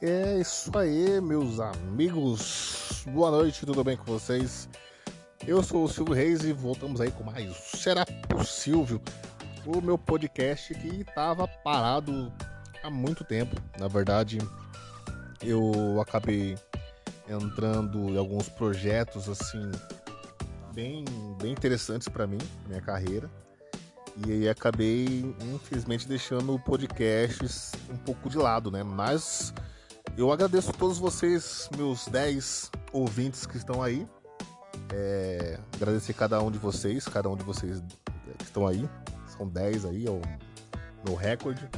É isso aí, meus amigos. Boa noite, tudo bem com vocês? Eu sou o Silvio Reis e voltamos aí com mais Será Possível? O meu podcast que estava parado há muito tempo. Na verdade, eu acabei entrando em alguns projetos assim bem, bem interessantes para mim, minha carreira. E aí acabei, infelizmente, deixando o podcast um pouco de lado, né? Mas eu agradeço a todos vocês, meus 10 ouvintes que estão aí. É, agradecer cada um de vocês, cada um de vocês que estão aí. São 10 aí, é o meu recorde.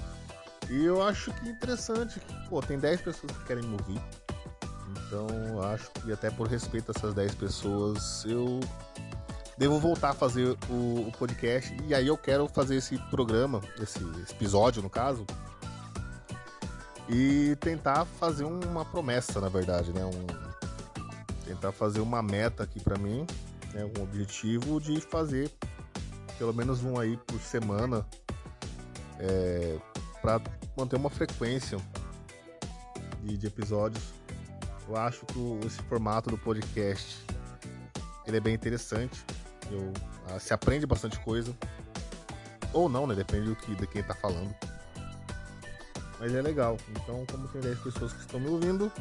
E eu acho que interessante que, pô, tem 10 pessoas que querem me ouvir. Então, acho que até por respeito a essas 10 pessoas, eu devo voltar a fazer o, o podcast. E aí eu quero fazer esse programa, esse episódio, no caso, e tentar fazer uma promessa, na verdade, né? Um, tentar fazer uma meta aqui para mim, né? um objetivo de fazer pelo menos um aí por semana é, para manter uma frequência de, de, episódios. Eu acho que o, esse formato do podcast ele é bem interessante. Eu, ah, se aprende bastante coisa. Ou não, né? Depende do que, de quem tá falando. Mas é legal. Então, como tem 10 pessoas que estão me ouvindo,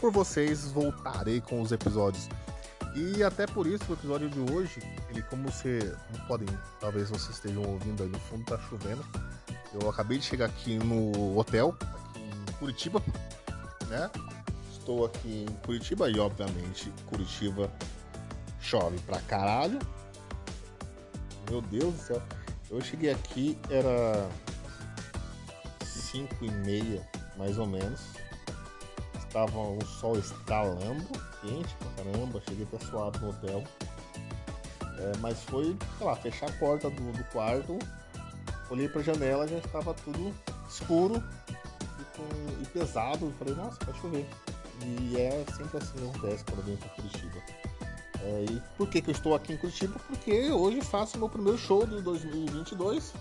por vocês voltarei com os episódios. E até por isso o episódio de hoje, ele como você podem, talvez vocês estejam ouvindo aí no fundo, tá chovendo. Eu acabei de chegar aqui no hotel, aqui em Curitiba, né? Estou aqui em Curitiba e obviamente Curitiba chove pra caralho. Meu Deus do céu. Eu cheguei aqui, era 5 e meia, mais ou menos. Estava o sol estalando, quente pra caramba, cheguei até suado no hotel. É, mas foi, sei lá, fechar a porta do, do quarto, olhei pra janela, já estava tudo escuro e, com, e pesado. Falei, nossa, vai chover. E é sempre assim que acontece quando eu venho pra Curitiba. É, e por que, que eu estou aqui em Curitiba? Porque hoje faço meu primeiro show de 2022.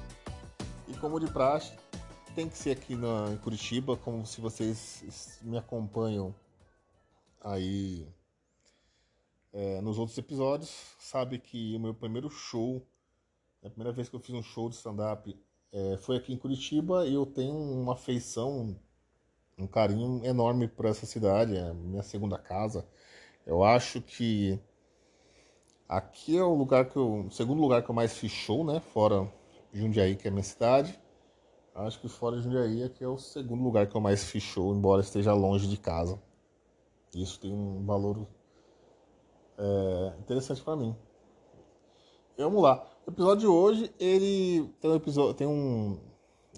E como de praxe, tem que ser aqui na, em Curitiba, como se vocês me acompanham aí é, nos outros episódios, sabe que o meu primeiro show, a primeira vez que eu fiz um show de stand-up é, foi aqui em Curitiba e eu tenho uma afeição, um carinho enorme por essa cidade, é a minha segunda casa. Eu acho que aqui é o lugar que eu, o segundo lugar que eu mais fiz show, né? Fora Jundiaí, que é a minha cidade. Acho que fora de Jundiaí aqui é o segundo lugar que eu mais show, embora esteja longe de casa. Isso tem um valor é, interessante para mim. Vamos lá. O episódio de hoje, ele tem um episódio, tem um,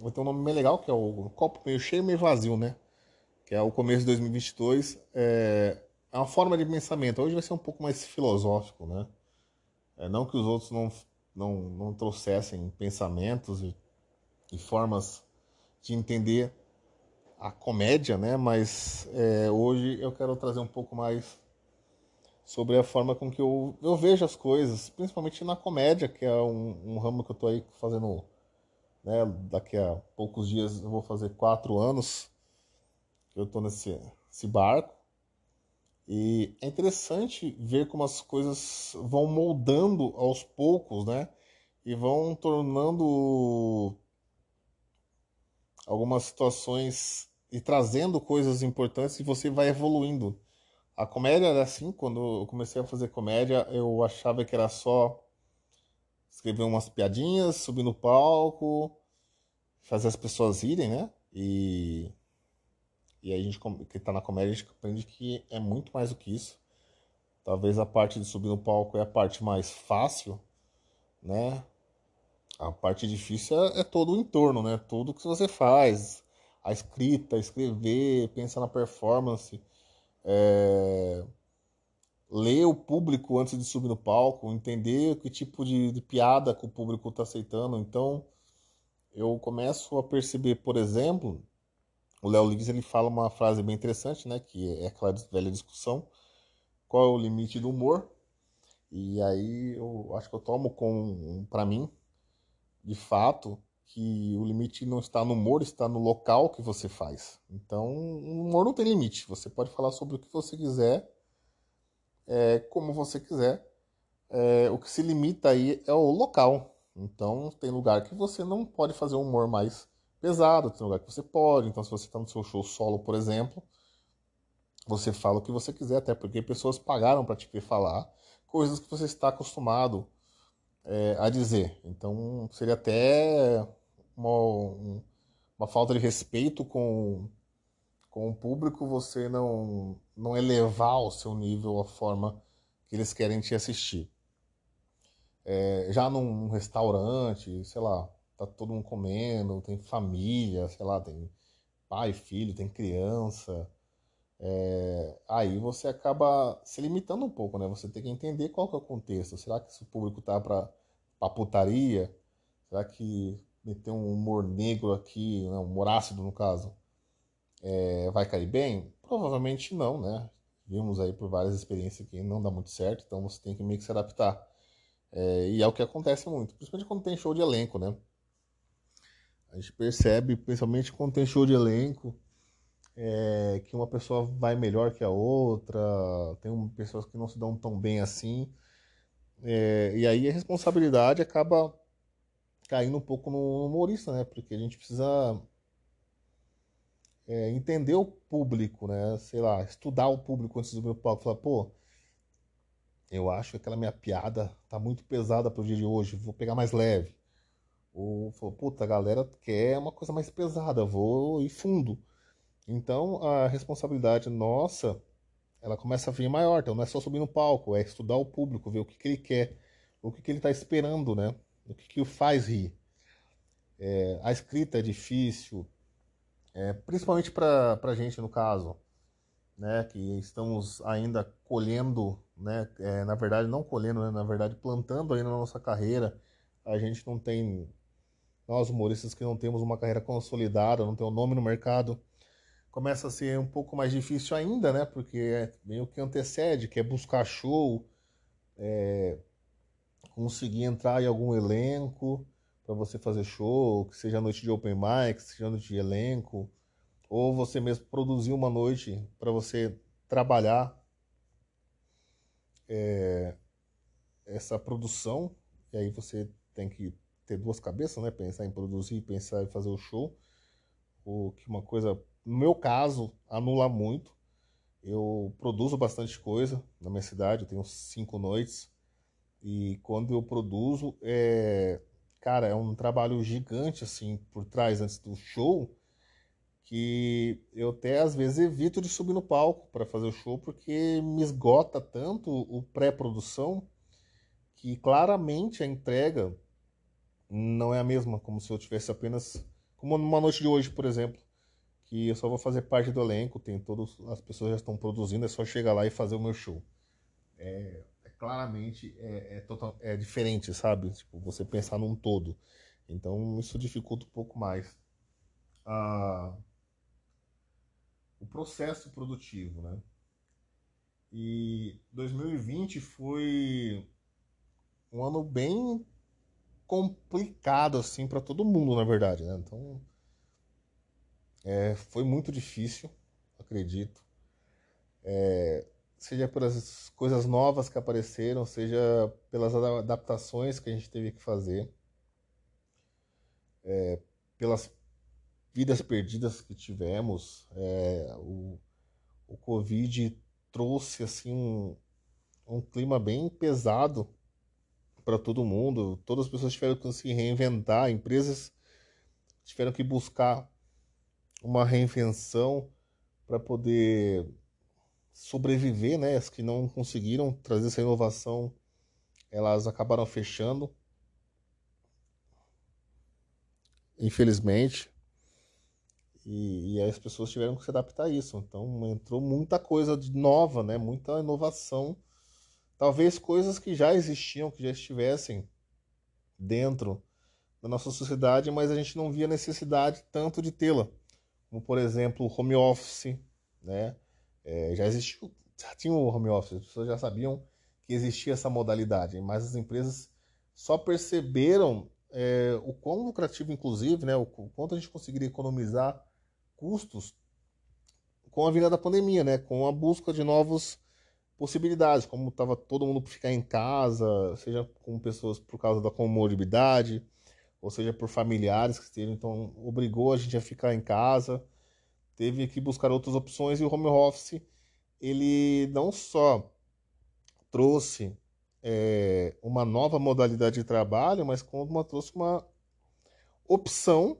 vai ter um nome bem legal, que é o copo meio cheio, meio vazio, né? Que é o começo de 2022. É, é uma forma de pensamento. Hoje vai ser um pouco mais filosófico, né? É, não que os outros não, não, não trouxessem pensamentos e e formas de entender a comédia, né? Mas é, hoje eu quero trazer um pouco mais sobre a forma com que eu, eu vejo as coisas, principalmente na comédia, que é um, um ramo que eu tô aí fazendo, né? Daqui a poucos dias eu vou fazer quatro anos que eu tô nesse, nesse barco. E é interessante ver como as coisas vão moldando aos poucos, né? E vão tornando algumas situações e trazendo coisas importantes e você vai evoluindo. A comédia era assim, quando eu comecei a fazer comédia, eu achava que era só escrever umas piadinhas, subir no palco, fazer as pessoas rirem, né? E, e a gente que tá na comédia, a gente aprende que é muito mais do que isso. Talvez a parte de subir no palco é a parte mais fácil, né? A parte difícil é, é todo o entorno, né? Tudo que você faz, a escrita, escrever, pensar na performance, é... ler o público antes de subir no palco, entender que tipo de, de piada que o público está aceitando. Então, eu começo a perceber, por exemplo, o Léo Lins ele fala uma frase bem interessante, né? Que é aquela velha discussão: qual é o limite do humor? E aí eu acho que eu tomo com, para mim, de fato, que o limite não está no humor, está no local que você faz. Então, o humor não tem limite. Você pode falar sobre o que você quiser, é, como você quiser. É, o que se limita aí é o local. Então, tem lugar que você não pode fazer um humor mais pesado, tem lugar que você pode. Então, se você está no seu show solo, por exemplo, você fala o que você quiser, até porque pessoas pagaram para te ver falar coisas que você está acostumado é, a dizer. Então, seria até uma, uma falta de respeito com, com o público você não, não elevar o seu nível a forma que eles querem te assistir. É, já num restaurante, sei lá, tá todo mundo comendo, tem família, sei lá, tem pai, filho, tem criança. É, aí você acaba se limitando um pouco, né? Você tem que entender qual que é o contexto. Será que esse público tá para putaria? Será que meter um humor negro aqui, né? um humor ácido no caso, é, vai cair bem? Provavelmente não, né? Vimos aí por várias experiências que não dá muito certo, então você tem que meio que se adaptar. É, e é o que acontece muito, principalmente quando tem show de elenco, né? A gente percebe, principalmente quando tem show de elenco, é, que uma pessoa vai melhor que a outra, tem pessoas que não se dão tão bem assim. É, e aí a responsabilidade acaba caindo um pouco no humorista, né? Porque a gente precisa é, entender o público, né? Sei lá, estudar o público antes do meu palco. Falar, pô, eu acho que aquela minha piada tá muito pesada pro dia de hoje, vou pegar mais leve. Ou falou, puta, a galera quer uma coisa mais pesada, vou ir fundo. Então a responsabilidade nossa, ela começa a vir maior. Então não é só subir no palco, é estudar o público, ver o que, que ele quer, o que, que ele está esperando, né? O que, que o faz rir. É, a escrita é difícil, é, principalmente para a gente no caso, né? Que estamos ainda colhendo, né? É, na verdade não colhendo, né, na verdade plantando ainda na nossa carreira. A gente não tem nós humoristas que não temos uma carreira consolidada, não tem um nome no mercado, começa a ser um pouco mais difícil ainda, né? Porque é meio que antecede, que é buscar show, é, conseguir entrar em algum elenco para você fazer show, que seja noite de open mic, seja noite de elenco, ou você mesmo produzir uma noite para você trabalhar é, essa produção, e aí você tem que ter duas cabeças, né? Pensar em produzir, pensar em fazer o show. O que uma coisa, no meu caso, anula muito. Eu produzo bastante coisa na minha cidade, eu tenho cinco noites. E quando eu produzo, é, cara, é um trabalho gigante assim por trás antes do show, que eu até às vezes evito de subir no palco para fazer o show porque me esgota tanto o pré-produção que claramente a entrega não é a mesma, como se eu tivesse apenas. Como numa noite de hoje, por exemplo, que eu só vou fazer parte do elenco, tem todos, as pessoas já estão produzindo, é só chegar lá e fazer o meu show. É, é claramente é, é, total, é diferente, sabe? Tipo, você pensar num todo. Então isso dificulta um pouco mais a, o processo produtivo, né? E 2020 foi um ano bem complicado assim para todo mundo, na verdade, né? Então é, foi muito difícil, acredito. É, seja pelas coisas novas que apareceram, seja pelas adaptações que a gente teve que fazer, é, pelas vidas perdidas que tivemos, é, o, o Covid trouxe assim um, um clima bem pesado para todo mundo. Todas as pessoas tiveram que se reinventar, empresas tiveram que buscar uma reinvenção para poder sobreviver, né? As que não conseguiram trazer essa inovação, elas acabaram fechando. Infelizmente. E, e as pessoas tiveram que se adaptar a isso. Então entrou muita coisa nova, né? Muita inovação Talvez coisas que já existiam, que já estivessem dentro da nossa sociedade, mas a gente não via necessidade tanto de tê-la. Como, por exemplo, home office, né? É, já existiu, já tinha o home office, as pessoas já sabiam que existia essa modalidade, mas as empresas só perceberam é, o quão lucrativo, inclusive, né, o quanto a gente conseguiria economizar custos com a vinda da pandemia, né, com a busca de novas possibilidades, como estava todo mundo ficar em casa, seja com pessoas por causa da comorbidade, ou seja por familiares que estejam, então obrigou a gente a ficar em casa, teve que buscar outras opções e o home office ele não só trouxe é, uma nova modalidade de trabalho, mas como uma, trouxe uma opção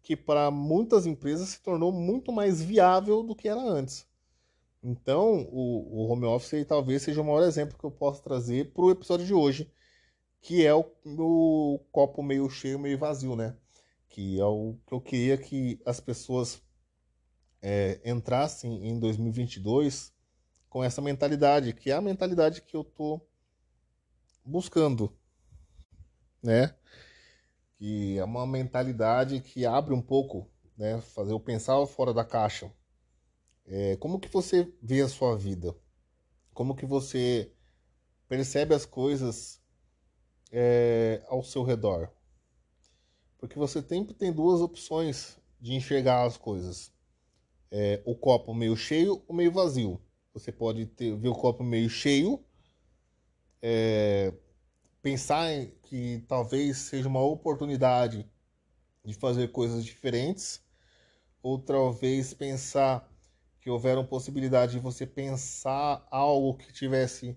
que para muitas empresas se tornou muito mais viável do que era antes. Então, o, o home office talvez seja o maior exemplo que eu posso trazer para o episódio de hoje, que é o, copo meio cheio, meio vazio, né? Que é o que eu queria que as pessoas é, entrassem em 2022 com essa mentalidade, que é a mentalidade que eu tô buscando, né? Que é uma mentalidade que abre um pouco, né? Fazer eu pensar fora da caixa. É, como que você vê a sua vida? Como que você percebe as coisas é, ao seu redor? Porque você sempre tem duas opções de enxergar as coisas. É, o copo meio cheio ou meio vazio. Você pode ter, ver o copo meio cheio, é, pensar que talvez seja uma oportunidade de fazer coisas diferentes, ou talvez pensar que houveram possibilidade de você pensar algo que tivesse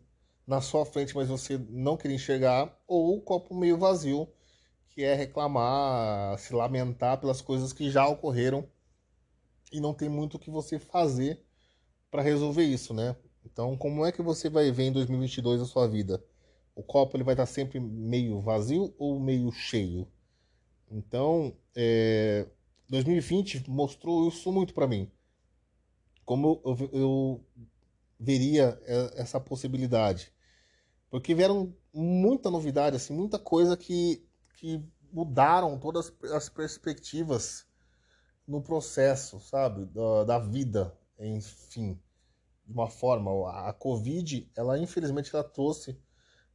na sua frente, mas você não queria enxergar, ou o copo meio vazio, que é reclamar, se lamentar pelas coisas que já ocorreram e não tem muito o que você fazer para resolver isso, né? Então, como é que você vai ver em 2022 a sua vida? O copo ele vai estar sempre meio vazio ou meio cheio? Então, é, 2020 mostrou isso muito para mim. Como eu, eu veria é, essa possibilidade? Porque vieram muita novidade, assim, muita coisa que, que mudaram todas as perspectivas no processo, sabe, da, da vida, enfim, de uma forma. A Covid, ela infelizmente ela trouxe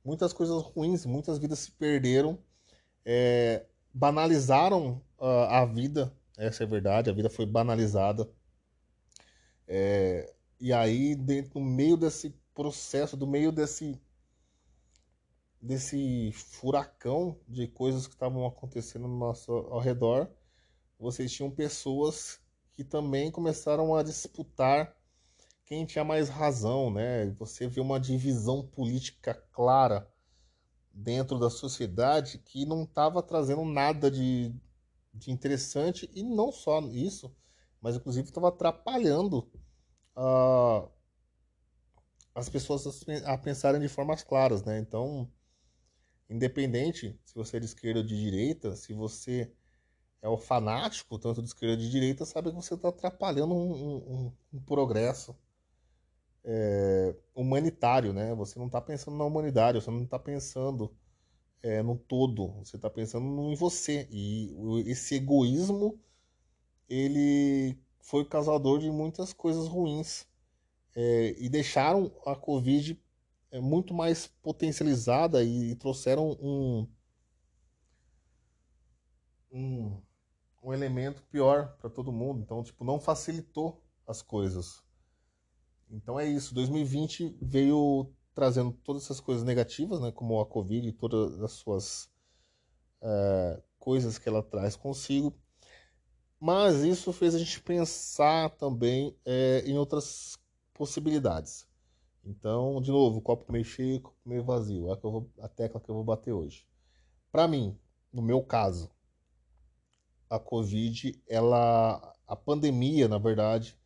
muitas coisas ruins, muitas vidas se perderam, é, banalizaram uh, a vida, essa é a verdade, a vida foi banalizada. É, e aí, dentro, no meio desse processo, do meio desse desse furacão de coisas que estavam acontecendo no nosso ao redor, vocês tinham pessoas que também começaram a disputar quem tinha mais razão, né? Você vê uma divisão política clara dentro da sociedade que não estava trazendo nada de, de interessante e não só isso, mas inclusive estava atrapalhando uh, as pessoas a pensarem de formas claras, né? Então, independente se você é de esquerda ou de direita, se você é o fanático, tanto de esquerda de direita, sabe que você está atrapalhando um, um, um progresso é, humanitário, né? Você não está pensando na humanidade, você não está pensando é, no todo, você está pensando em você. E esse egoísmo, ele foi causador de muitas coisas ruins. É, e deixaram a Covid é, muito mais potencializada e, e trouxeram um, um um elemento pior para todo mundo. Então, tipo, não facilitou as coisas. Então é isso. 2020 veio trazendo todas essas coisas negativas, né, como a Covid e todas as suas é, coisas que ela traz consigo. Mas isso fez a gente pensar também é, em outras possibilidades. Então, de novo, copo meio cheio, copo meio vazio. É a, que eu vou, a tecla que eu vou bater hoje. Para mim, no meu caso, a Covid, ela, a pandemia, na verdade,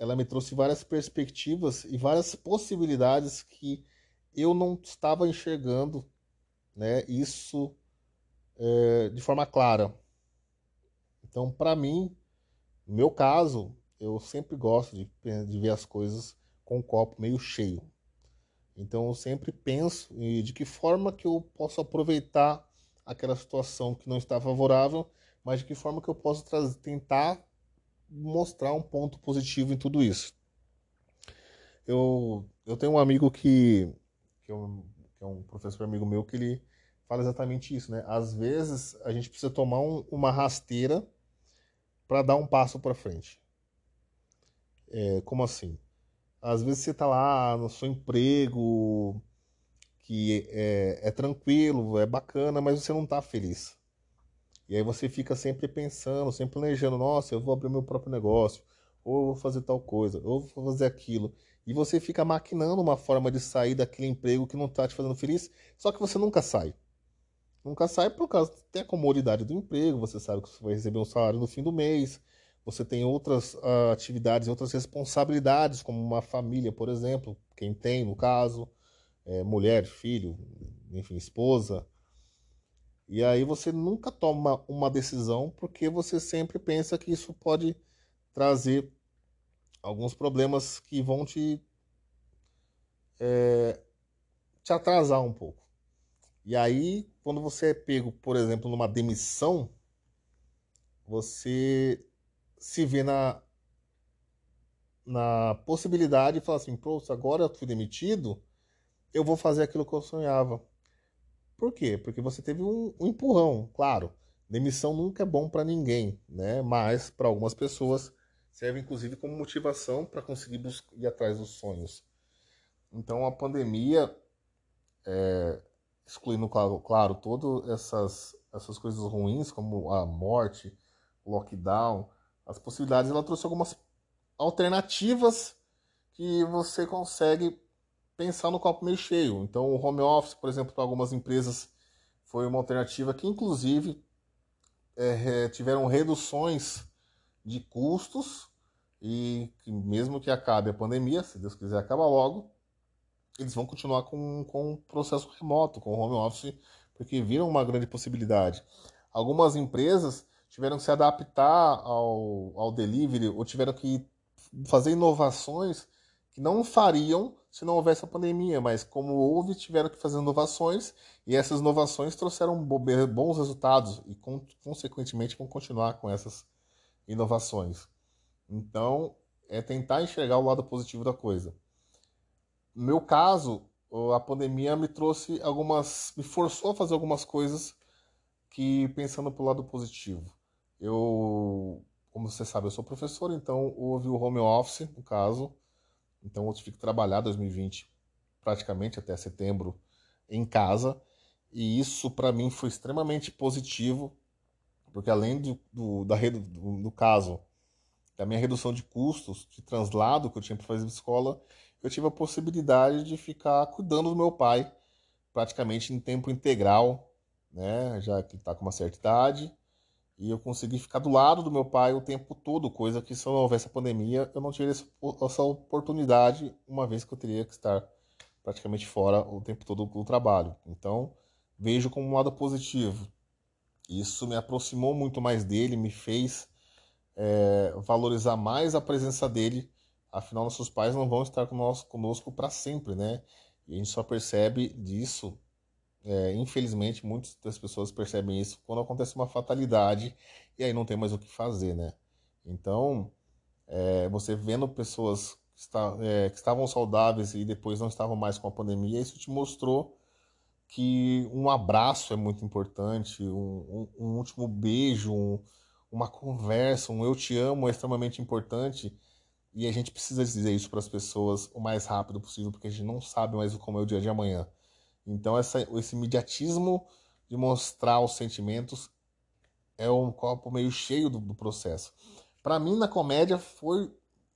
ela me trouxe várias perspectivas e várias possibilidades que eu não estava enxergando, né? Isso é, de forma clara. Então, para mim, no meu caso, eu sempre gosto de, de ver as coisas com o copo meio cheio. Então, eu sempre penso de que forma que eu posso aproveitar aquela situação que não está favorável mas de que forma que eu posso tentar mostrar um ponto positivo em tudo isso. Eu, eu tenho um amigo que, que, é um, que é um professor amigo meu que ele fala exatamente isso, né? Às vezes a gente precisa tomar um, uma rasteira para dar um passo para frente. É, como assim? Às vezes você está lá no seu emprego, que é, é, tranquilo, é bacana, mas você não está feliz. E aí você fica sempre pensando, sempre planejando, nossa, eu vou abrir meu próprio negócio, ou eu vou fazer tal coisa, ou vou fazer aquilo. E você fica maquinando uma forma de sair daquele emprego que não está te fazendo feliz, só que você nunca sai. Nunca sai por causa da comodidade do emprego, você sabe que você vai receber um salário no fim do mês, você tem outras uh, atividades, outras responsabilidades, como uma família, por exemplo, quem tem, no caso, é, mulher, filho, enfim, esposa. E aí você nunca toma uma decisão porque você sempre pensa que isso pode trazer alguns problemas que vão te, é, te atrasar um pouco. E aí, quando você é pego, por exemplo, numa demissão, você se vê na, na possibilidade de falar assim: pô, agora eu fui demitido, eu vou fazer aquilo que eu sonhava. Por quê? Porque você teve um, um empurrão, claro. Demissão nunca é bom para ninguém, né? Mas para algumas pessoas serve inclusive como motivação para conseguir ir atrás dos sonhos. Então a pandemia é, excluindo, claro, claro todas essas, essas coisas ruins, como a morte, o lockdown, as possibilidades, ela trouxe algumas alternativas que você consegue pensar no copo meio cheio. Então, o home office, por exemplo, para algumas empresas foi uma alternativa que, inclusive, é, tiveram reduções de custos e que mesmo que acabe a pandemia, se Deus quiser acabar logo, eles vão continuar com, com o processo remoto, com o home office, porque viram uma grande possibilidade. Algumas empresas tiveram que se adaptar ao, ao delivery ou tiveram que fazer inovações que não fariam se não houvesse a pandemia, mas como houve, tiveram que fazer inovações e essas inovações trouxeram bons resultados e, consequentemente, vão continuar com essas inovações. Então, é tentar enxergar o lado positivo da coisa. No meu caso, a pandemia me trouxe algumas. me forçou a fazer algumas coisas que, pensando pelo lado positivo. Eu, como você sabe, eu sou professor, então houve o home office, no caso. Então eu tive que trabalhar 2020 praticamente até setembro em casa. E isso para mim foi extremamente positivo, porque além do, do, da, do, do caso da minha redução de custos de translado que eu tinha para fazer de escola, eu tive a possibilidade de ficar cuidando do meu pai praticamente em tempo integral, né? Já que ele está com uma certa idade. E eu consegui ficar do lado do meu pai o tempo todo, coisa que se não houvesse a pandemia, eu não teria essa oportunidade, uma vez que eu teria que estar praticamente fora o tempo todo do trabalho. Então, vejo como um lado positivo. Isso me aproximou muito mais dele, me fez é, valorizar mais a presença dele Afinal, nossos pais não vão estar conosco para sempre, né? E a gente só percebe disso, é, infelizmente, muitas das pessoas percebem isso quando acontece uma fatalidade e aí não tem mais o que fazer, né? Então, é, você vendo pessoas que, está, é, que estavam saudáveis e depois não estavam mais com a pandemia, isso te mostrou que um abraço é muito importante, um, um, um último beijo, um, uma conversa, um eu te amo é extremamente importante e a gente precisa dizer isso para as pessoas o mais rápido possível, porque a gente não sabe mais como é o dia de amanhã. Então, essa, esse imediatismo de mostrar os sentimentos é um copo meio cheio do, do processo. Para mim, na comédia, foi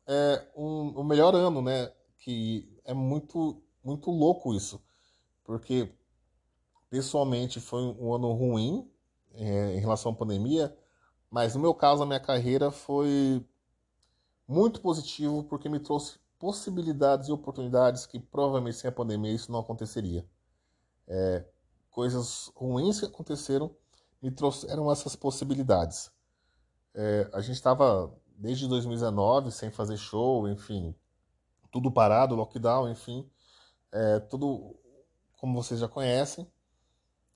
é, um, o melhor ano, né? Que é muito, muito louco isso. Porque, pessoalmente, foi um ano ruim é, em relação à pandemia, mas no meu caso, a minha carreira foi muito positivo porque me trouxe possibilidades e oportunidades que provavelmente sem a pandemia isso não aconteceria. É, coisas ruins que aconteceram me trouxeram essas possibilidades. É, a gente estava desde 2019 sem fazer show, enfim, tudo parado, lockdown, enfim, é, tudo como vocês já conhecem.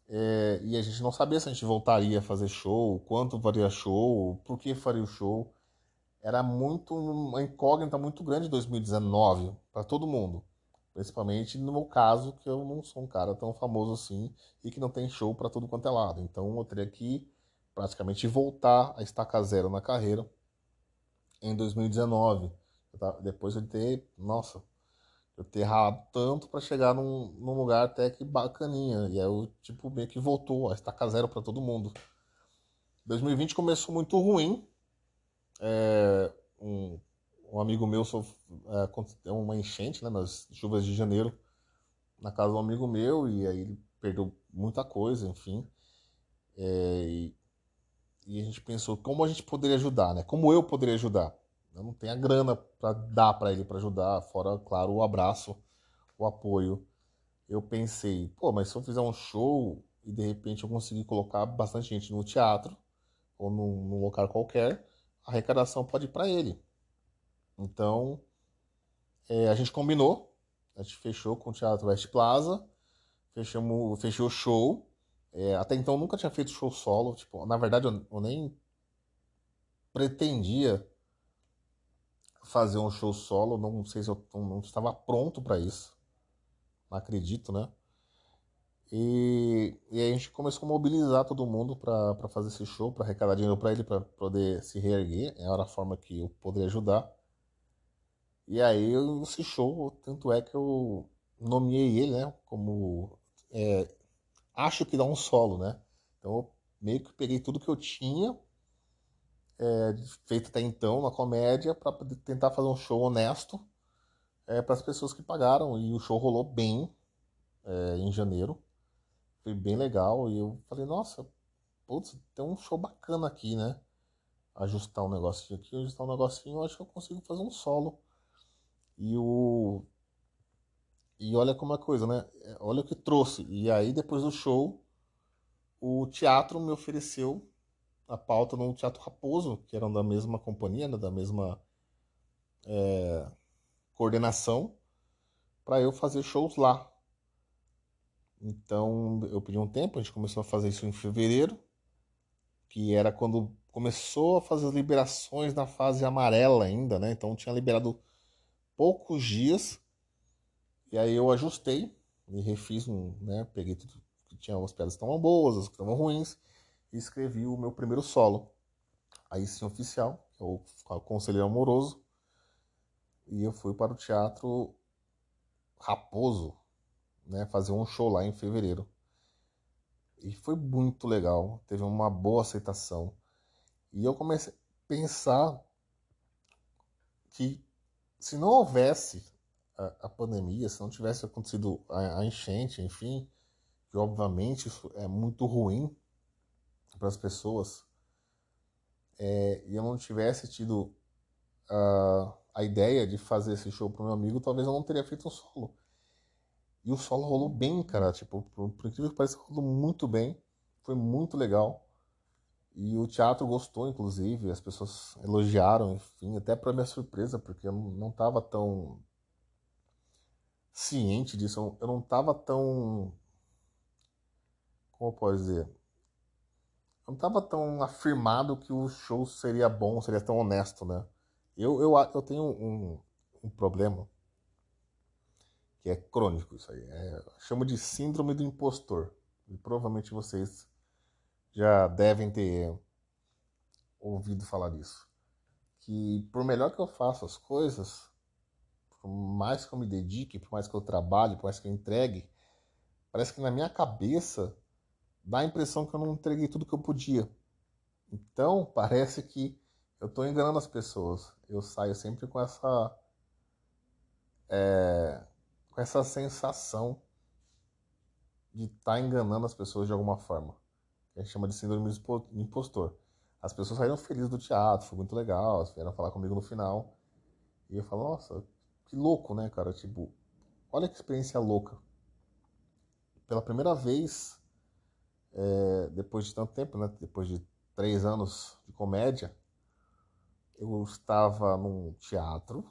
É, e a gente não sabia se a gente voltaria a fazer show, quanto faria show, por que faria o show era muito uma incógnita muito grande em 2019 para todo mundo. Principalmente no meu caso, que eu não sou um cara tão famoso assim e que não tem show para tudo quanto é lado. Então eu teria que praticamente voltar a estacar zero na carreira em 2019. Depois de ter, nossa, eu ter errado tanto para chegar num, num, lugar até que bacaninha. E aí eu, tipo, meio que voltou a estacar zero para todo mundo. 2020 começou muito ruim. É, um, um amigo meu sofreu é, uma enchente né, nas chuvas de janeiro na casa de um amigo meu e aí ele perdeu muita coisa, enfim. É, e, e, a gente pensou como a gente poderia ajudar, né? Como eu poderia ajudar. Eu não tenho a grana para dar para ele para ajudar, fora, claro, o abraço, o apoio. Eu pensei, pô, mas se eu fizer um show e de repente eu conseguir colocar bastante gente no teatro ou num, num local qualquer, a arrecadação pode ir para ele. Então, é, a gente combinou, a gente fechou com o Teatro West Plaza, fechamos, fechou o show. É, até então nunca tinha feito show solo, tipo, na verdade eu, eu nem pretendia fazer um show solo, não sei se eu não estava pronto para isso. Não acredito, né? E, e aí a gente começou a mobilizar todo mundo para fazer esse show, para arrecadar dinheiro para ele, para poder se reerguer. Era a forma que eu poderia ajudar. E aí esse show, tanto é que eu nomeei ele, né, como é, acho que dá um solo, né? Então eu meio que peguei tudo que eu tinha é, feito até então na comédia para tentar fazer um show honesto é, para as pessoas que pagaram e o show rolou bem é, em janeiro, foi bem legal e eu falei nossa, putz, tem um show bacana aqui, né? Ajustar um negocinho aqui, ajustar um negocinho, acho que eu consigo fazer um solo e o. E olha como é coisa, né? É, olha o que trouxe. E aí, depois do show, o teatro me ofereceu a pauta no Teatro Raposo, que eram da mesma companhia, né? da mesma é, coordenação, para eu fazer shows lá. Então eu pedi um tempo, a gente começou a fazer isso em fevereiro, que era quando começou a fazer as liberações na fase amarela ainda, né? Então tinha liberado poucos dias. E aí eu ajustei e refiz né? Peguei tudo que tinha as pedras que estavam boas, as que estavam ruins, e escrevi o meu primeiro solo. Aí sim oficial, que é o Conselheiro Amoroso. E eu fui para o Teatro Raposo, né? Fazer um show lá em fevereiro. E foi muito legal, teve uma boa aceitação. E eu comecei a pensar que se não houvesse a, a, pandemia, se não tivesse acontecido a, a, enchente, enfim, que obviamente isso é muito ruim para as pessoas, é, e eu não tivesse tido a, ideia de fazer esse show para meu amigo, talvez eu não teria feito um solo. E o solo rolou bem, cara. Tipo, por, por incrível que pareça, rolou muito bem. Foi muito legal. E o teatro gostou, inclusive, as pessoas elogiaram, enfim, até para minha surpresa, porque eu não estava tão ciente disso, eu não estava tão. Como eu posso dizer? Eu não estava tão afirmado que o show seria bom, seria tão honesto, né? Eu, eu, eu tenho um, um problema que é crônico isso aí. É, chamo de síndrome do impostor. E provavelmente vocês já devem ter ouvido falar disso. Que por melhor que eu faça as coisas, por mais que eu me dedique, por mais que eu trabalhe, por mais que eu entregue, parece que na minha cabeça dá a impressão que eu não entreguei tudo que eu podia. Então parece que eu estou enganando as pessoas. Eu saio sempre com essa é, com essa sensação de estar tá enganando as pessoas de alguma forma a gente chama de síndrome do impostor. As pessoas saíram felizes do teatro, foi muito legal, elas vieram falar comigo no final. E eu falo, nossa, que louco, né, cara? Tipo, olha que experiência louca. Pela primeira vez, é, depois de tanto tempo, né? Depois de três anos de comédia, eu estava num teatro,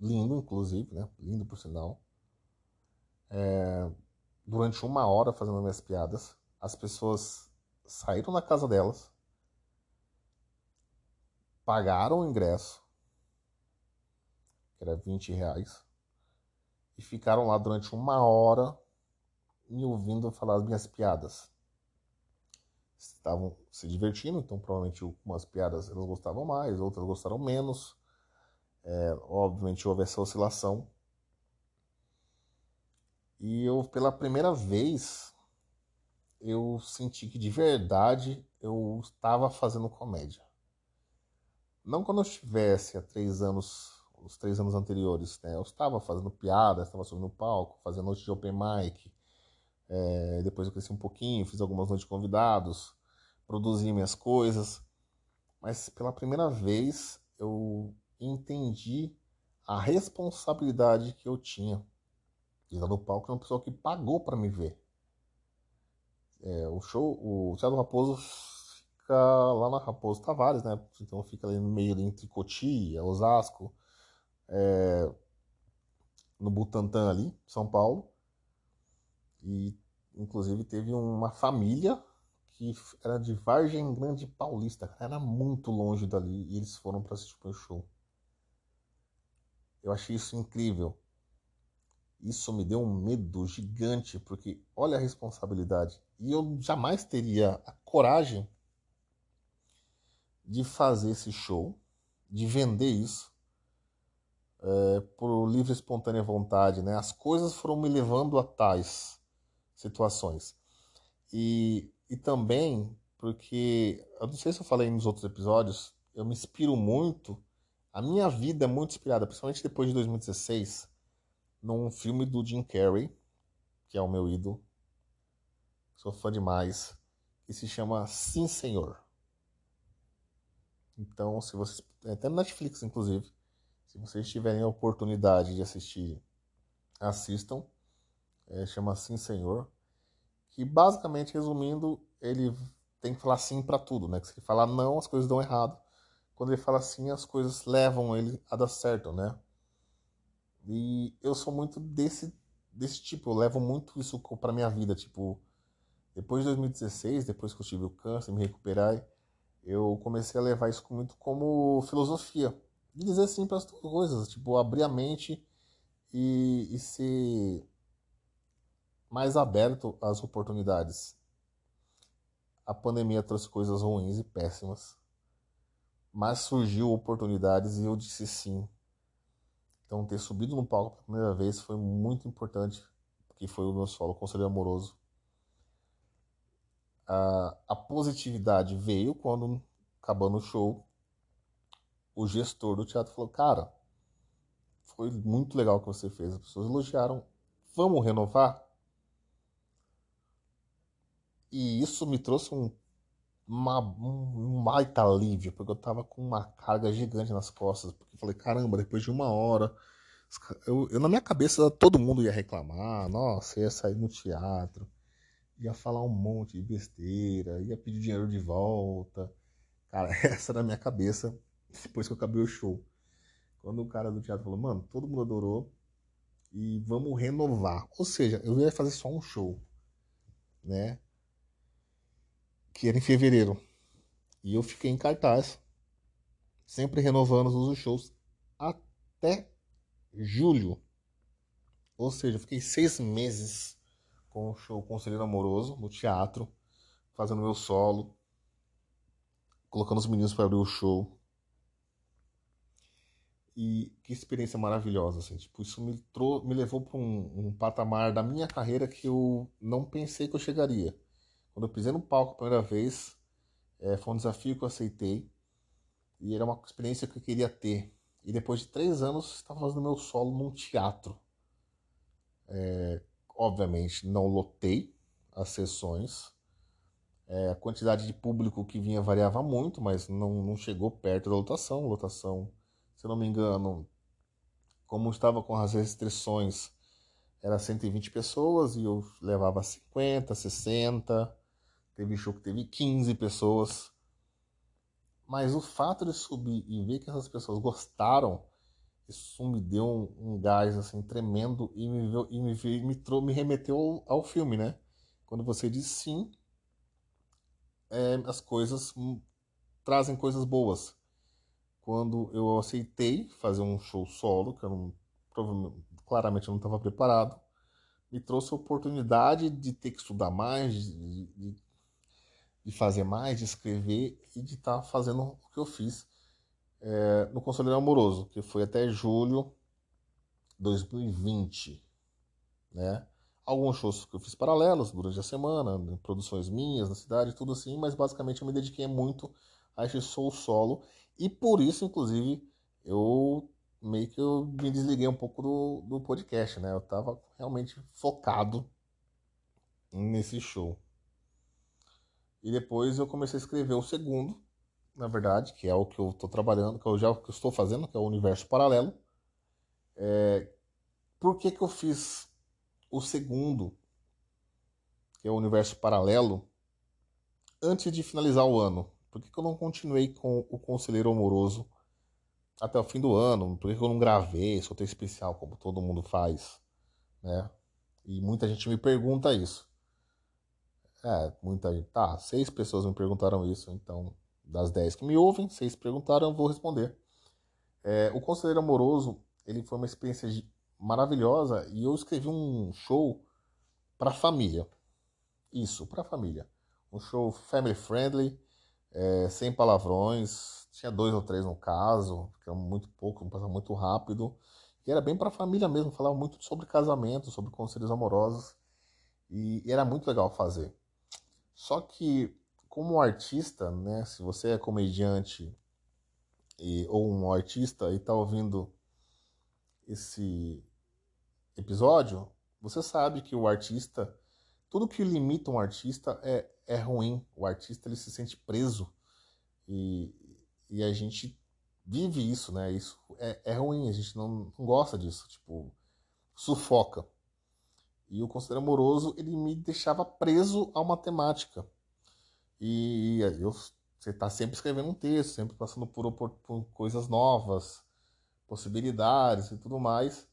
lindo, inclusive, né? Lindo por sinal. É, durante uma hora fazendo minhas piadas as pessoas saíram da casa delas, pagaram o ingresso, que era 20 reais, e ficaram lá durante uma hora me ouvindo falar as minhas piadas. Estavam se divertindo, então provavelmente algumas piadas elas gostavam mais, outras gostaram menos. É, obviamente houve essa oscilação. E eu, pela primeira vez, eu senti que de verdade eu estava fazendo comédia. Não quando eu estivesse há três anos, os três anos anteriores, né? Eu estava fazendo piada, estava subindo no palco, fazendo noite de open mic. É, depois eu cresci um pouquinho, fiz algumas noites de convidados, produzi minhas coisas. Mas pela primeira vez eu entendi a responsabilidade que eu tinha de estar no palco, é uma pessoa que pagou para me ver. É, o show, o Teatro Raposo fica lá na Raposo Tavares, né? Então fica ali no meio entre Cotia, Osasco, é, no Butantã ali, São Paulo. E inclusive teve uma família que era de Vargem Grande Paulista, era muito longe dali e eles foram para assistir o show. Eu achei isso incrível. Isso me deu um medo gigante, porque olha a responsabilidade. E eu jamais teria a coragem de fazer esse show, de vender isso é, por livre e espontânea vontade. Né? As coisas foram me levando a tais situações. E, e também porque, eu não sei se eu falei nos outros episódios, eu me inspiro muito, a minha vida é muito inspirada, principalmente depois de 2016 num filme do Jim Carrey, que é o meu ídolo. Sou fã demais. Que se chama Sim Senhor. Então, se vocês. É até no Netflix, inclusive. Se vocês tiverem a oportunidade de assistir, assistam. É, chama Sim Senhor. Que basicamente, resumindo, ele tem que falar sim para tudo, né? Que se ele falar não, as coisas dão errado. Quando ele fala sim, as coisas levam ele a dar certo, né? E eu sou muito desse, desse tipo, eu levo muito isso para minha vida. Tipo, depois de 2016, depois que eu tive o câncer, me recuperar, eu comecei a levar isso muito como filosofia. De dizer sim para as coisas, tipo, abrir a mente e, e ser mais aberto às oportunidades. A pandemia trouxe coisas ruins e péssimas, mas surgiu oportunidades e eu disse sim então, ter subido no palco pela primeira vez foi muito importante, porque foi o meu solo Conselho Amoroso. A, a positividade veio quando, acabando o show, o gestor do teatro falou: Cara, foi muito legal o que você fez. As pessoas elogiaram. Vamos renovar? E isso me trouxe um, uma, um baita alívio, porque eu tava com uma carga gigante nas costas. Porque eu falei, caramba, depois de uma hora. Eu, eu, na minha cabeça todo mundo ia reclamar, nossa, ia sair no teatro, ia falar um monte de besteira, ia pedir dinheiro de volta. Cara, essa era a minha cabeça depois que eu acabei o show. Quando o cara do teatro falou, mano, todo mundo adorou e vamos renovar. Ou seja, eu ia fazer só um show, né? Que era em fevereiro. E eu fiquei em cartaz, sempre renovando os shows até julho. Ou seja, eu fiquei seis meses com o show Conselheiro Amoroso no teatro, fazendo meu solo, colocando os meninos para abrir o show. E que experiência maravilhosa, assim. Tipo, isso me, me levou para um, um patamar da minha carreira que eu não pensei que eu chegaria. Quando eu pisei no palco a primeira vez, é, foi um desafio que eu aceitei e era uma experiência que eu queria ter. E depois de três anos, estava fazendo meu solo num teatro. É, obviamente, não lotei as sessões. É, a quantidade de público que vinha variava muito, mas não, não chegou perto da lotação. Lotação, se eu não me engano, como estava com as restrições, era 120 pessoas e eu levava 50, 60. Teve show que teve 15 pessoas. Mas o fato de subir e ver que essas pessoas gostaram, isso me deu um, um gás assim tremendo e me, e me, me, me, me remeteu ao, ao, filme, né? Quando você diz sim, é, as coisas trazem coisas boas. Quando eu aceitei fazer um show solo, que eu não, claramente eu não estava preparado, me trouxe a oportunidade de ter que estudar mais, de, de fazer mais, de escrever e de estar tá fazendo o que eu fiz é, no Conselheiro Amoroso, que foi até julho 2020, né? Alguns shows que eu fiz paralelos durante a semana, produções minhas na cidade, tudo assim, mas basicamente eu me dediquei muito a esse show solo e por isso, inclusive, eu meio que eu me desliguei um pouco do, do podcast, né? Eu tava realmente focado nesse show. E depois eu comecei a escrever o segundo, na verdade, que é o que eu estou trabalhando, que eu já que eu estou fazendo, que é o Universo Paralelo. É, por que, que eu fiz o segundo, que é o Universo Paralelo, antes de finalizar o ano? Por que, que eu não continuei com o Conselheiro Amoroso até o fim do ano? Por que, que eu não gravei soltei especial, como todo mundo faz? Né? E muita gente me pergunta isso. É, muita gente. Tá, seis pessoas me perguntaram isso, então das 10 que me ouvem, seis perguntaram, eu vou responder. É, o Conselheiro Amoroso, ele foi uma experiência maravilhosa e eu escrevi um show para família. Isso, para família. Um show family friendly, é, sem palavrões. Tinha dois ou três no caso, que era muito pouco, passava muito rápido. E era bem para família mesmo, falava muito sobre casamento, sobre conselhos amorosos. E, e era muito legal fazer. Só que como artista, né, se você é comediante e, ou um artista e está ouvindo esse episódio, você sabe que o artista, tudo que limita um artista é, é ruim. O artista ele se sente preso e, e a gente vive isso, né? Isso é, é ruim, a gente não, não gosta disso, tipo, sufoca. E o conselheiro amoroso ele me deixava preso a uma temática. E eu, você está sempre escrevendo um texto, sempre passando por, por, por, coisas novas, possibilidades e tudo mais.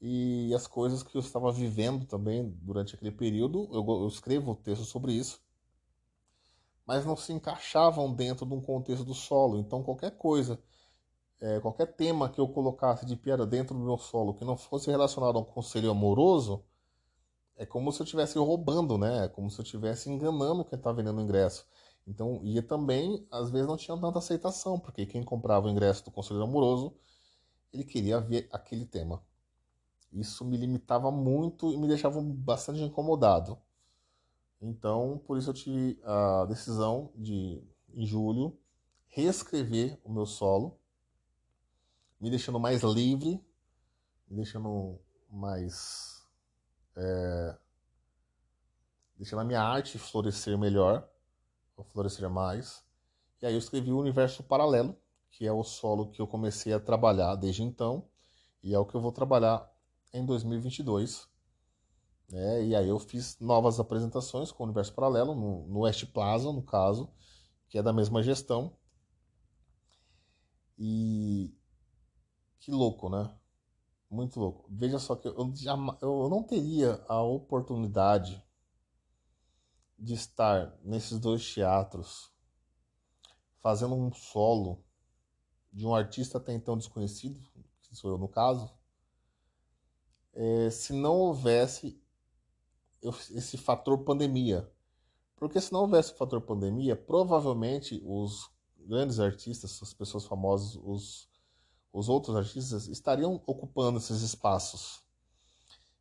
E as coisas que eu estava vivendo também durante aquele período, eu, eu escrevo texto sobre isso, mas não se encaixavam dentro de um contexto do solo. Então, qualquer coisa, é, qualquer tema que eu colocasse de piada dentro do meu solo que não fosse relacionado a um conselho amoroso, é como se eu estivesse roubando, né? É como se eu estivesse enganando quem está vendendo o ingresso. Então, e também, às vezes, não tinha tanta aceitação, porque quem comprava o ingresso do Conselheiro Amoroso, ele queria ver aquele tema. Isso me limitava muito e me deixava bastante incomodado. Então, por isso eu tive a decisão de, em julho, reescrever o meu solo, me deixando mais livre, me deixando mais é, deixando a minha arte florescer melhor, ou florescer mais. E aí eu escrevi o Universo Paralelo, que é o solo que eu comecei a trabalhar desde então, e é o que eu vou trabalhar em 2022. Né? E aí eu fiz novas apresentações com o Universo Paralelo, no, no West Plaza, no caso, que é da mesma gestão. E que louco, né? Muito louco. Veja só que eu, eu não teria a oportunidade de estar nesses dois teatros fazendo um solo de um artista até então desconhecido, que sou eu no caso, é, se não houvesse esse fator pandemia. Porque se não houvesse o fator pandemia, provavelmente os grandes artistas, as pessoas famosas, os os outros artistas estariam ocupando esses espaços.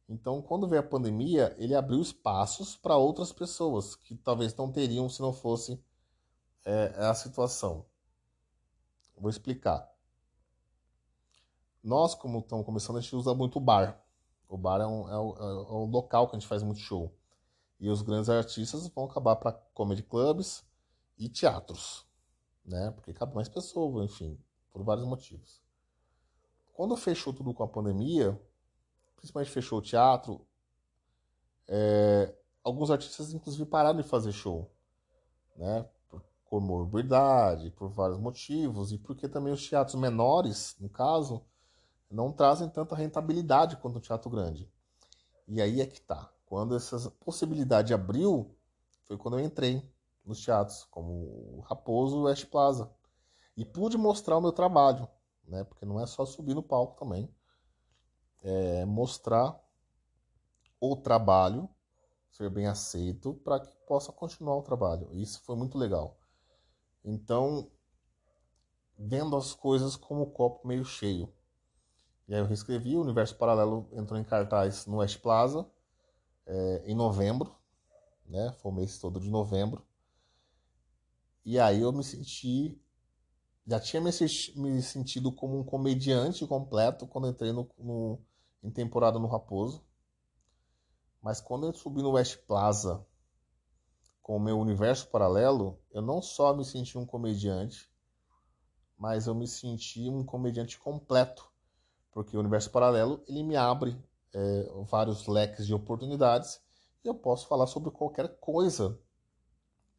Então, quando veio a pandemia, ele abriu espaços para outras pessoas que talvez não teriam se não fosse é, a situação. Vou explicar. Nós, como estamos começando, a gente usa muito bar. O bar é um, é, um, é um local que a gente faz muito show. E os grandes artistas vão acabar para comedy clubs e teatros, né? Porque cabe mais pessoas, enfim, por vários motivos. Quando fechou tudo com a pandemia, principalmente fechou o teatro, é, alguns artistas inclusive pararam de fazer show, né? Por comorbidade, por vários motivos, e porque também os teatros menores, no caso, não trazem tanta rentabilidade quanto o teatro grande. E aí é que tá. Quando essa possibilidade abriu, foi quando eu entrei nos teatros, como o Raposo e o West Plaza. E pude mostrar o meu trabalho né? Porque não é só subir no palco também. é, mostrar o trabalho, ser bem aceito, para que possa continuar o trabalho. Isso foi muito legal. Então, vendo as coisas como o copo meio cheio. E aí eu reescrevi, o Universo Paralelo entrou em cartaz no West Plaza é, em novembro, né? Foi o mês todo de novembro. E aí eu me senti. Já tinha me, me sentido como um comediante completo quando entrei no, no, em temporada no Raposo. Mas quando eu subi no West Plaza com o meu universo paralelo, eu não só me senti um comediante, mas eu me senti um comediante completo porque o universo paralelo ele me abre é, vários leques de oportunidades e eu posso falar sobre qualquer coisa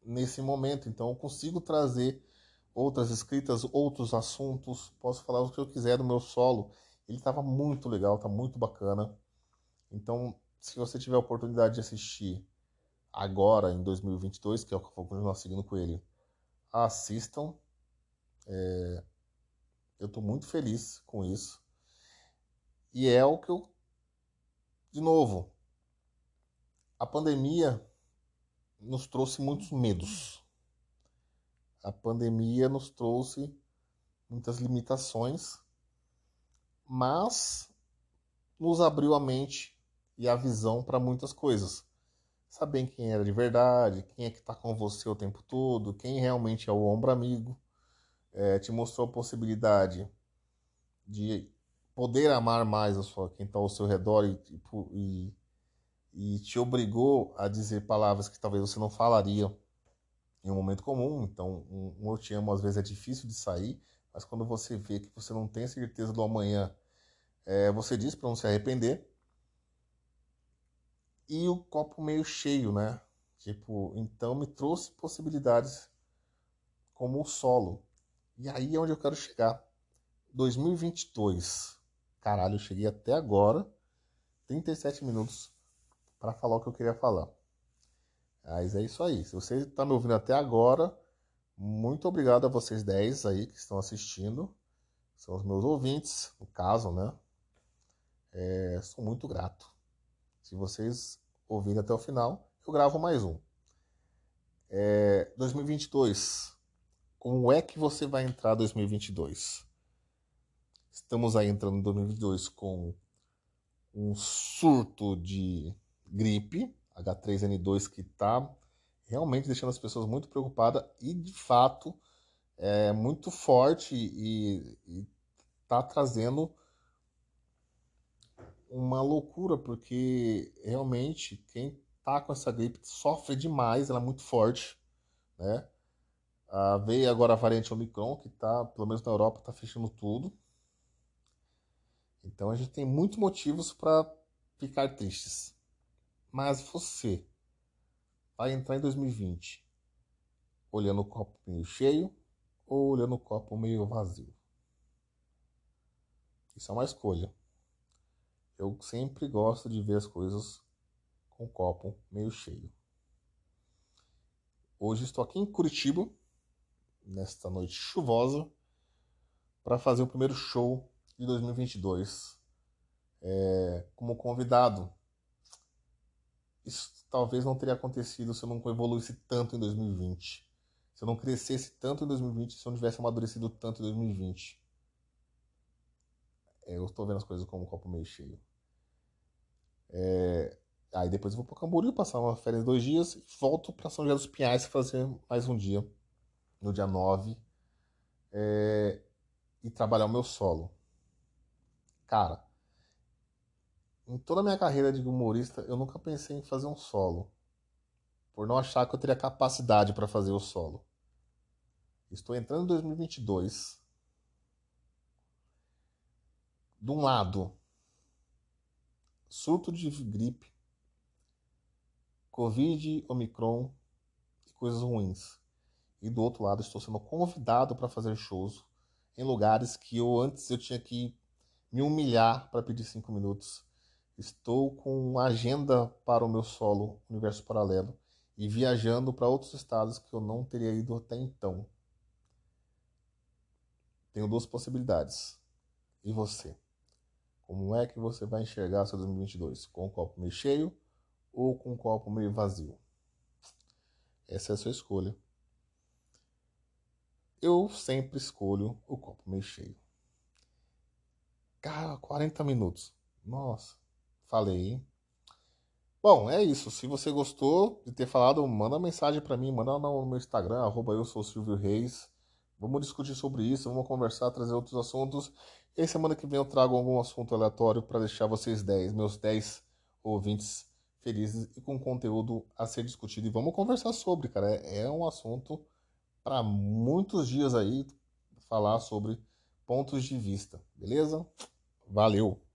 nesse momento. Então eu consigo trazer outras escritas, outros assuntos, posso falar o que eu quiser do meu solo. Ele estava muito legal, tá muito bacana. Então, se você tiver a oportunidade de assistir agora em 2022, que é o que eu vou continuar seguindo com ele, assistam. É... Eu estou muito feliz com isso. E é o que eu. De novo, a pandemia nos trouxe muitos medos. A pandemia nos trouxe muitas limitações, mas nos abriu a mente e a visão para muitas coisas. Saber quem era de verdade, quem é que está com você o tempo todo, quem realmente é o ombro amigo. É, te mostrou a possibilidade de poder amar mais a sua, quem está ao seu redor e, tipo, e, e te obrigou a dizer palavras que talvez você não falaria em um momento comum. Então, um, um eu te amo às vezes é difícil de sair, mas quando você vê que você não tem certeza do amanhã, é, você diz para não se arrepender. E o copo meio cheio, né? Tipo, então me trouxe possibilidades como o solo. E aí é onde eu quero chegar. 2022 Caralho, eu cheguei até agora, 37 minutos, para falar o que eu queria falar. Mas é isso aí. Se você está me ouvindo até agora, muito obrigado a vocês 10 aí que estão assistindo. São os meus ouvintes, no caso, né? É, sou muito grato. Se vocês ouvirem até o final, eu gravo mais um. É, 2022. Como é que você vai entrar 2022? Estamos aí entrando em 2022 com um surto de gripe, H3N2, que está realmente deixando as pessoas muito preocupadas e, de fato, é muito forte e está trazendo uma loucura, porque realmente quem está com essa gripe sofre demais, ela é muito forte, né? Ah, veio agora a variante Omicron, que está, pelo menos na Europa, está fechando tudo. Então a gente tem muitos motivos para ficar tristes. Mas você vai entrar em 2020 olhando o copo meio cheio ou olhando o copo meio vazio? Isso é uma escolha. Eu sempre gosto de ver as coisas com o copo meio cheio. Hoje estou aqui em Curitiba, nesta noite chuvosa, para fazer o primeiro show de 2022 é, como convidado. Isso talvez não teria acontecido se eu não evoluísse tanto em 2020. Se eu não crescesse tanto em 2020, se eu não tivesse amadurecido tanto em 2020. É, eu estou vendo as coisas como um copo meio cheio. É, aí depois eu vou para Camboriú, passar uma férias dois dias e volto para São José dos Pinhais fazer mais um dia, no dia 9, é, e trabalhar o meu solo. Cara, em toda a minha carreira de humorista, eu nunca pensei em fazer um solo. Por não achar que eu teria capacidade para fazer o solo. Estou entrando em 2022. De um lado, surto de gripe, Covid, Omicron e coisas ruins. E do outro lado, estou sendo convidado para fazer shows em lugares que eu antes eu tinha que me humilhar para pedir cinco minutos. Estou com agenda para o meu solo Universo Paralelo e viajando para outros estados que eu não teria ido até então. Tenho duas possibilidades. E você? Como é que você vai enxergar seu 2022? Com o copo meio cheio ou com o copo meio vazio? Essa é a sua escolha. Eu sempre escolho o copo meio cheio. Cara, 40 minutos. Nossa, falei? Bom, é isso. Se você gostou de ter falado, manda mensagem para mim, manda no meu Instagram, arroba eu sou Silvio Reis. Vamos discutir sobre isso, vamos conversar, trazer outros assuntos. E semana que vem eu trago algum assunto aleatório para deixar vocês 10, meus 10 ouvintes felizes e com conteúdo a ser discutido. E vamos conversar sobre, cara. É, é um assunto para muitos dias aí falar sobre pontos de vista, beleza? Valeu!